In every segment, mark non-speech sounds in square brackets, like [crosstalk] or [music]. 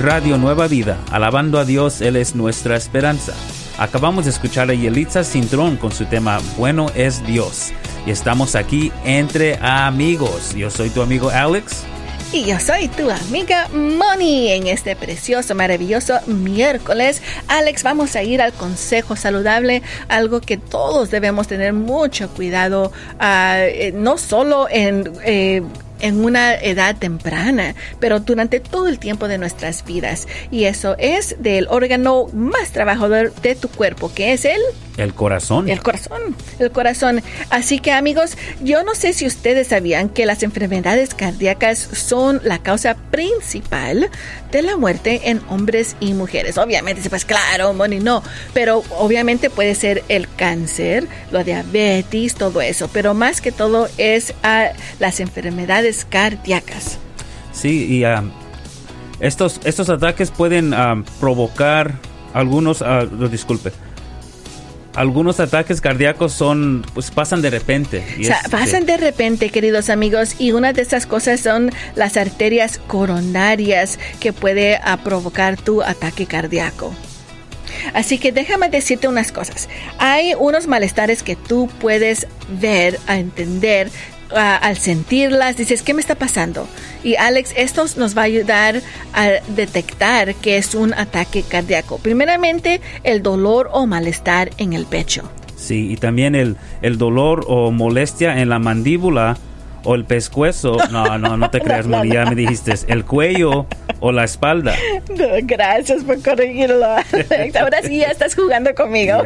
Radio Nueva Vida, alabando a Dios, Él es nuestra esperanza. Acabamos de escuchar a Yelitza Cintrón con su tema Bueno es Dios. Y estamos aquí entre amigos. Yo soy tu amigo Alex. Y yo soy tu amiga Moni. En este precioso, maravilloso miércoles, Alex, vamos a ir al consejo saludable, algo que todos debemos tener mucho cuidado, ah, eh, no solo en... Eh, en una edad temprana, pero durante todo el tiempo de nuestras vidas. Y eso es del órgano más trabajador de tu cuerpo, que es el... El corazón. El corazón, el corazón. Así que amigos, yo no sé si ustedes sabían que las enfermedades cardíacas son la causa principal de la muerte en hombres y mujeres. Obviamente, pues claro, Moni, no, pero obviamente puede ser el cáncer, la diabetes, todo eso, pero más que todo es a las enfermedades cardíacas. Sí, y um, estos, estos ataques pueden um, provocar algunos, uh, disculpe, algunos ataques cardíacos son, pues pasan de repente. o sea, pasan de repente, queridos amigos, y una de esas cosas son las arterias coronarias que puede uh, provocar tu ataque cardíaco. Así que déjame decirte unas cosas. Hay unos malestares que tú puedes ver, a entender al sentirlas, dices, ¿qué me está pasando? Y Alex, esto nos va a ayudar a detectar que es un ataque cardíaco. Primeramente, el dolor o malestar en el pecho. Sí, y también el, el dolor o molestia en la mandíbula o el pescuezo. No, no, no te [laughs] creas, María, me dijiste el cuello o la espalda. gracias por corregirlo. [laughs] Ahora sí ya estás jugando conmigo.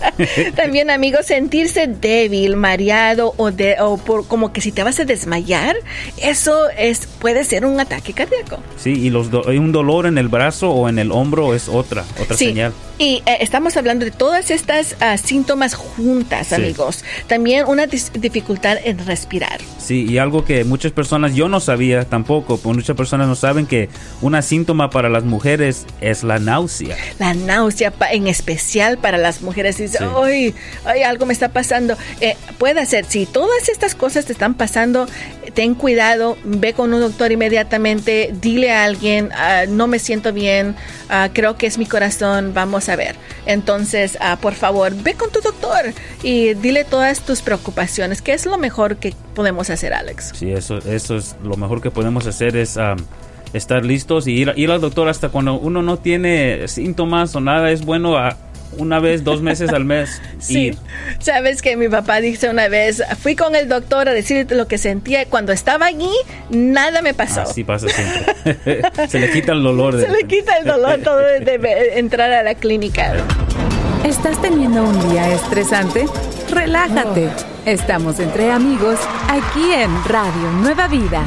[laughs] También, amigos, sentirse débil, mareado o, de, o por, como que si te vas a desmayar, eso es puede ser un ataque cardíaco. Sí, y los un dolor en el brazo o en el hombro es otra, otra señal. Y eh, estamos hablando de todas estas ah, síntomas juntas, amigos. También una dificultad en respirar. Sí, y algo que muchas personas, yo no sabía tampoco, pues muchas personas no saben que una síntoma para las mujeres es la náusea. La náusea, en especial para las mujeres. Dice, ay, ay, algo me está pasando. Eh, puede ser, si todas estas cosas te están pasando, ten cuidado, ve con un doctor inmediatamente, dile a alguien, ah, no me siento bien, ah, creo que es mi corazón, vamos a ver. Entonces, ah, por favor, ve con tu doctor y dile todas tus preocupaciones, que es lo mejor que podemos hacer, Alex. Sí, eso, eso es lo mejor que podemos hacer es estar listos y ir, ir al doctor hasta cuando uno no tiene síntomas o nada, es bueno a una vez, dos meses al mes. [laughs] Sí, sabes que mi papá dice una vez, fui con el doctor a decirte lo que sentía. Cuando estaba allí, nada me pasó. Así pasa siempre. [laughs] Se le quita el dolor. Se le quita el dolor todo de [laughs] entrar a la clínica. ¿Estás teniendo un día estresante? Relájate. Estamos entre amigos aquí en Radio Nueva Vida.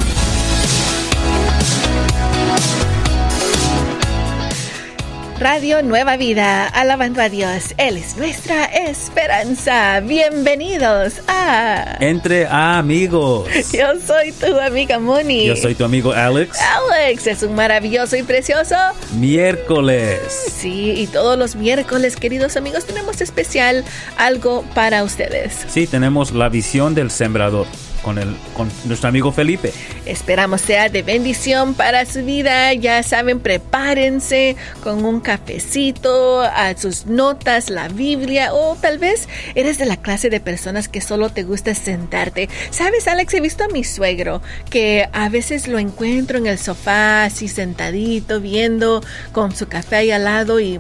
Radio Nueva Vida, alabando a Dios. Él es nuestra esperanza. Bienvenidos a Entre Amigos. Yo soy tu amiga Moni. Yo soy tu amigo Alex. Alex, es un maravilloso y precioso miércoles. Sí, y todos los miércoles, queridos amigos, tenemos especial algo para ustedes. Sí, tenemos la visión del sembrador con, el, con nuestro amigo Felipe. Esperamos sea de bendición para su vida. Ya saben, prepárense con un cafecito, a sus notas, la Biblia o tal vez eres de la clase de personas que solo te gusta sentarte. Sabes, Alex, he visto a mi suegro que a veces lo encuentro en el sofá así sentadito viendo con su café ahí al lado y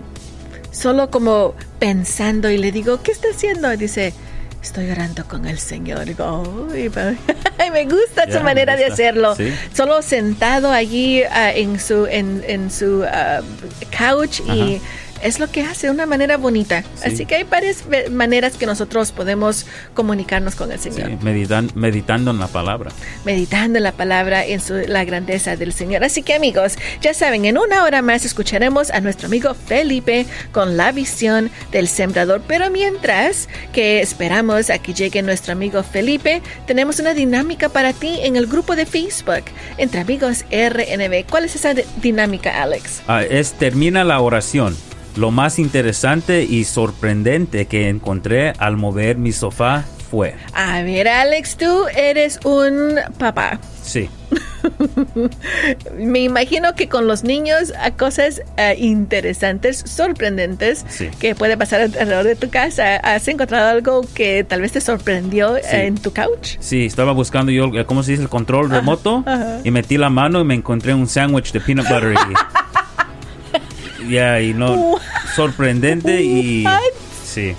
solo como pensando y le digo, ¿qué está haciendo? Y dice, estoy orando con el Señor. [laughs] me gusta su manera de hacerlo. Solo sentado allí ah, en su, en, su ah, couch y es lo que hace de una manera bonita. Así que hay varias maneras que nosotros podemos comunicarnos con el Señor. Sí, meditando en la palabra. Meditando en la palabra, en la grandeza del Señor. Así que amigos, ya saben, en una hora más escucharemos a nuestro amigo Felipe con la visión del sembrador. Pero mientras que esperamos a que llegue nuestro amigo Felipe, tenemos una dinámica para ti en el grupo de Facebook entre amigos RNB. ¿Cuál es esa dinámica, Alex? Ah, es termina la oración. Lo más interesante y sorprendente que encontré al mover mi sofá fue. A ver, Alex, tú eres un papá. Sí. [laughs] Me imagino que con los niños a cosas eh, interesantes, sorprendentes, que puede pasar alrededor de tu casa. ¿Has encontrado algo que tal vez te sorprendió en tu couch? Sí, estaba buscando yo, ¿cómo se dice? El control remoto y metí la mano y me encontré un sándwich de peanut butter. [laughs] Ya, y no. Sorprendente y. Sí.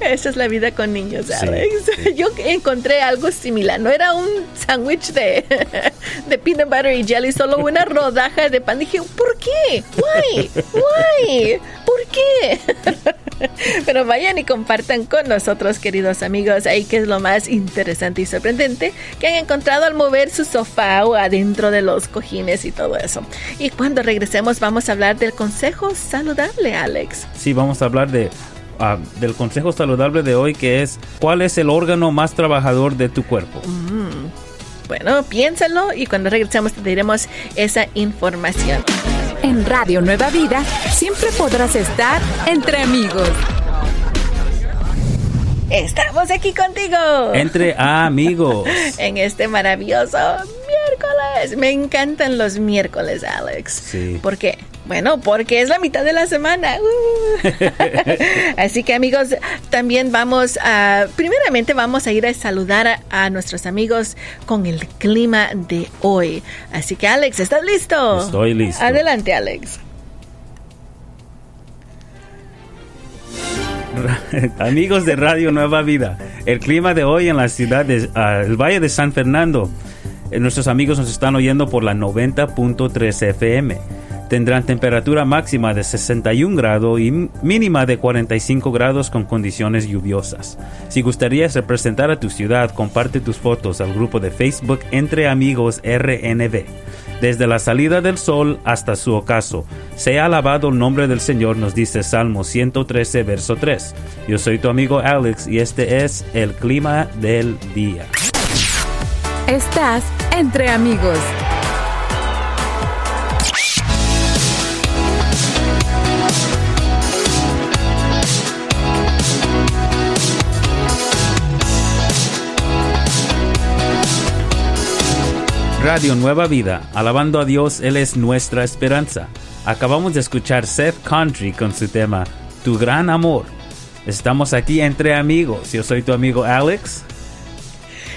Esa es la vida con niños, Alex. [laughs] Yo encontré algo similar. No era un sándwich de, [laughs] de peanut butter y jelly, solo una [laughs] rodaja de pan. Dije, ¿por qué? Why? Why? ¿Por qué? [laughs] Pero vayan y compartan con nosotros, queridos amigos, ahí que es lo más interesante y sorprendente que han encontrado al mover su sofá o adentro de los cojines y todo eso. Y cuando regresemos vamos a hablar del consejo saludable, Alex. Sí, vamos a hablar de Ah, del consejo saludable de hoy que es ¿cuál es el órgano más trabajador de tu cuerpo? Mm. Bueno, piénsalo y cuando regresemos te diremos esa información. En Radio Nueva Vida siempre podrás estar entre amigos. Estamos aquí contigo. Entre amigos. [laughs] en este maravilloso miércoles. Me encantan los miércoles, Alex. Sí. ¿Por qué? Bueno, porque es la mitad de la semana. [laughs] Uh. Así que amigos, también vamos a, primeramente vamos a ir a saludar a, nuestros amigos con el clima de hoy. Así que Alex, ¿estás listo? Estoy listo. Adelante, Alex. [laughs] Amigos de Radio Nueva Vida, el clima de hoy en la ciudad del Valle de San Fernando. Eh, nuestros amigos nos están oyendo por la 90.3 FM Tendrán temperatura máxima de 61 grados y mínima de 45 grados con condiciones lluviosas. Si gustarías representar a tu ciudad, comparte tus fotos al grupo de Facebook Entre Amigos RNB. Desde la salida del sol hasta su ocaso, sea alabado el nombre del Señor, nos dice Salmo 113, verso 3. Yo soy tu amigo Alex y este es el clima del día. Estás entre amigos. Radio Nueva Vida, alabando a Dios, Él es nuestra esperanza. Acabamos de escuchar Seth Country con su tema Tu gran amor. Estamos aquí entre amigos. Yo soy tu amigo Alex.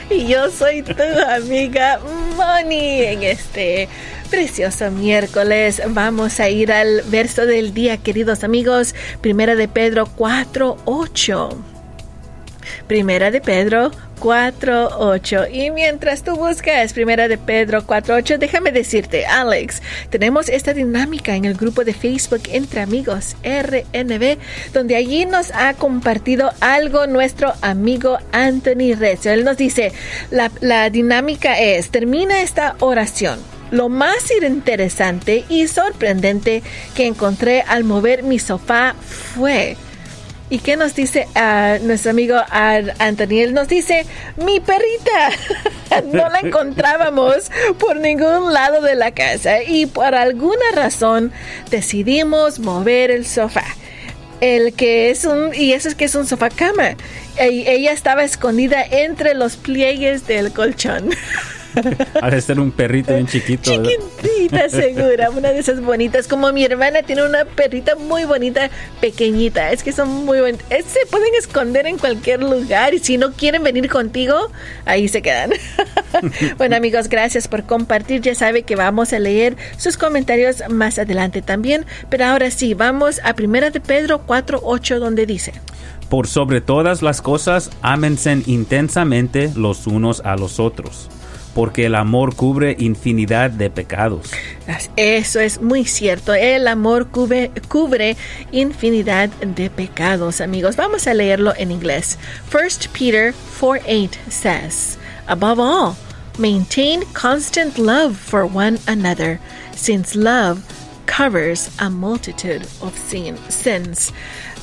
Y yo soy tu amiga Moni. En este precioso miércoles vamos a ir al verso del día, queridos amigos. Primera de Pedro 4.8. Primera de Pedro 4.8. Y mientras tú buscas Primera de Pedro 4.8, déjame decirte, Alex, tenemos esta dinámica en el grupo de Facebook Entre Amigos RNB, donde allí nos ha compartido algo nuestro amigo Anthony Recio. Él nos dice, la, la dinámica es, termina esta oración. Lo más interesante y sorprendente que encontré al mover mi sofá fue ¿Y qué nos dice a nuestro amigo Anthony? nos dice, mi perrita. [laughs] no la encontrábamos por ningún lado de la casa y por alguna razón decidimos mover el sofá. El que es un, y eso es que es un sofá cama. E, ella estaba escondida entre los pliegues del colchón. [laughs] Ha de ser un perrito bien chiquito. Chiquitita, segura. Una de esas bonitas. Como mi hermana tiene una perrita muy bonita, pequeñita. Es que son muy bonitas. Se pueden esconder en cualquier lugar. Y si no quieren venir contigo, ahí se quedan. [laughs] bueno, amigos, gracias por compartir. Ya sabe que vamos a leer sus comentarios más adelante también. Pero ahora sí, vamos a Primera de Pedro 4.8, donde dice. Por sobre todas las cosas, ámense intensamente los unos a los otros porque el amor cubre infinidad de pecados. Eso es muy cierto. El amor cubre, cubre infinidad de pecados, amigos. Vamos a leerlo en inglés. 1 Peter 4:8 says, Above all, maintain constant love for one another, since love covers a multitude of sin, sins.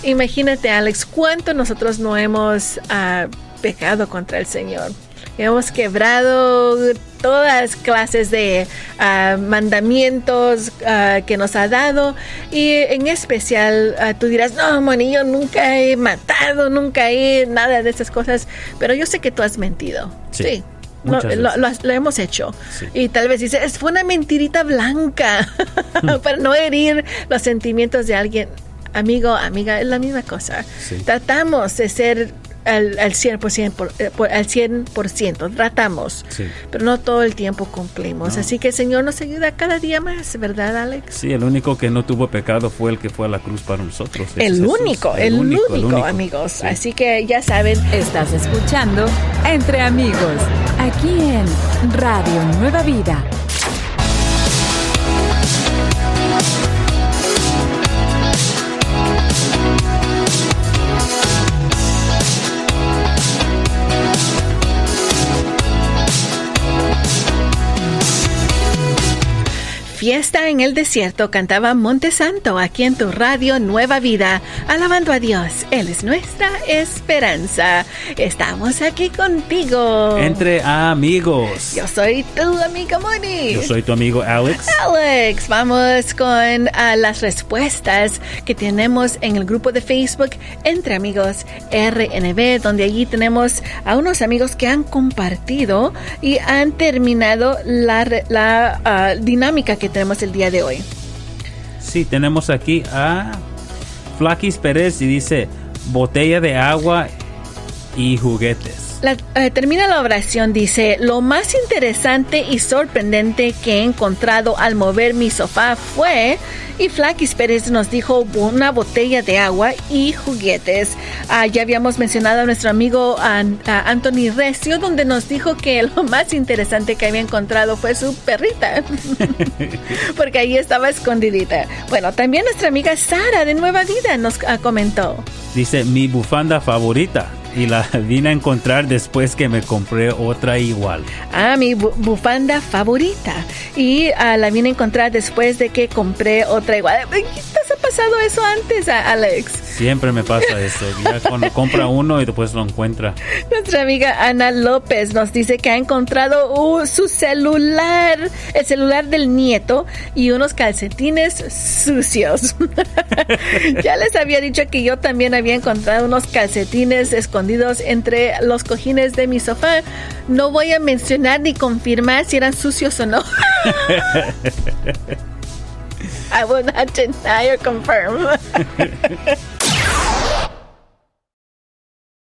Imagínate, Alex, cuánto nosotros no hemos uh, pecado contra el Señor. Hemos quebrado todas clases de uh, mandamientos uh, que nos ha dado y en especial tú dirás, no, Moni, yo nunca he matado, nunca he nada de esas cosas, pero yo sé que tú has mentido. Sí. sí. Lo, lo, lo, lo, hemos hecho. Sí. Y tal vez dices, fue una mentirita blanca [laughs] para no herir los sentimientos de alguien. Amigo, amiga, es la misma cosa. Sí. Tratamos de ser al, al 100%, por, eh, por, al 100%, tratamos, Sí. pero no todo el tiempo cumplimos. No. Así que el Señor nos ayuda cada día más, ¿verdad, Alex? Sí, el único que no tuvo pecado fue el que fue a la cruz para nosotros. El es Jesús. único, el, único, amigos. Sí. Así que ya saben, Estás escuchando Entre Amigos, aquí en Radio Nueva Vida. Fiesta en el desierto cantaba Monte Santo aquí en tu radio Nueva Vida, alabando a Dios. Él es nuestra esperanza. Estamos aquí contigo. Entre amigos. Yo soy tu amiga Moni. Yo soy tu amigo Alex. Alex, vamos con ah, las respuestas que tenemos en el grupo de Facebook Entre Amigos RNB, donde allí tenemos a unos amigos que han compartido y han terminado la, la ah, dinámica que tenemos el día de hoy. Sí, tenemos aquí a Flaquis Pérez y dice botella de agua y juguetes. La- eh, termina la oración, dice, lo más interesante y sorprendente que he encontrado al mover mi sofá fue, y Flaquis Pérez nos dijo una botella de agua y juguetes. Ah, ya habíamos mencionado a nuestro amigo a Anthony Recio, donde nos dijo que [laughs] lo más interesante que había encontrado fue su perrita, [laughs] porque ahí estaba escondidita. Bueno, también nuestra amiga Sara de Nueva Vida nos ah, comentó. Dice mi bufanda favorita y la [laughs] vine a encontrar después que me compré otra igual. Ah, mi bu- bufanda favorita. Y ah, la vine a encontrar después de que compré otra igual. Ay, ¿Te ha pasado eso antes, a- Alex? Siempre me pasa [laughs] eso. Ya cuando compra uno y después lo encuentra. Nuestra amiga Ana López nos dice que ha encontrado uh, su celular, el celular del nieto y unos calcetines sucios. [laughs] ya les había dicho que yo también había encontrado unos calcetines escondidos entre los cojines de mi sofá. No voy a mencionar ni confirmar si eran sucios o no. [laughs] I will not deny or confirm. [laughs]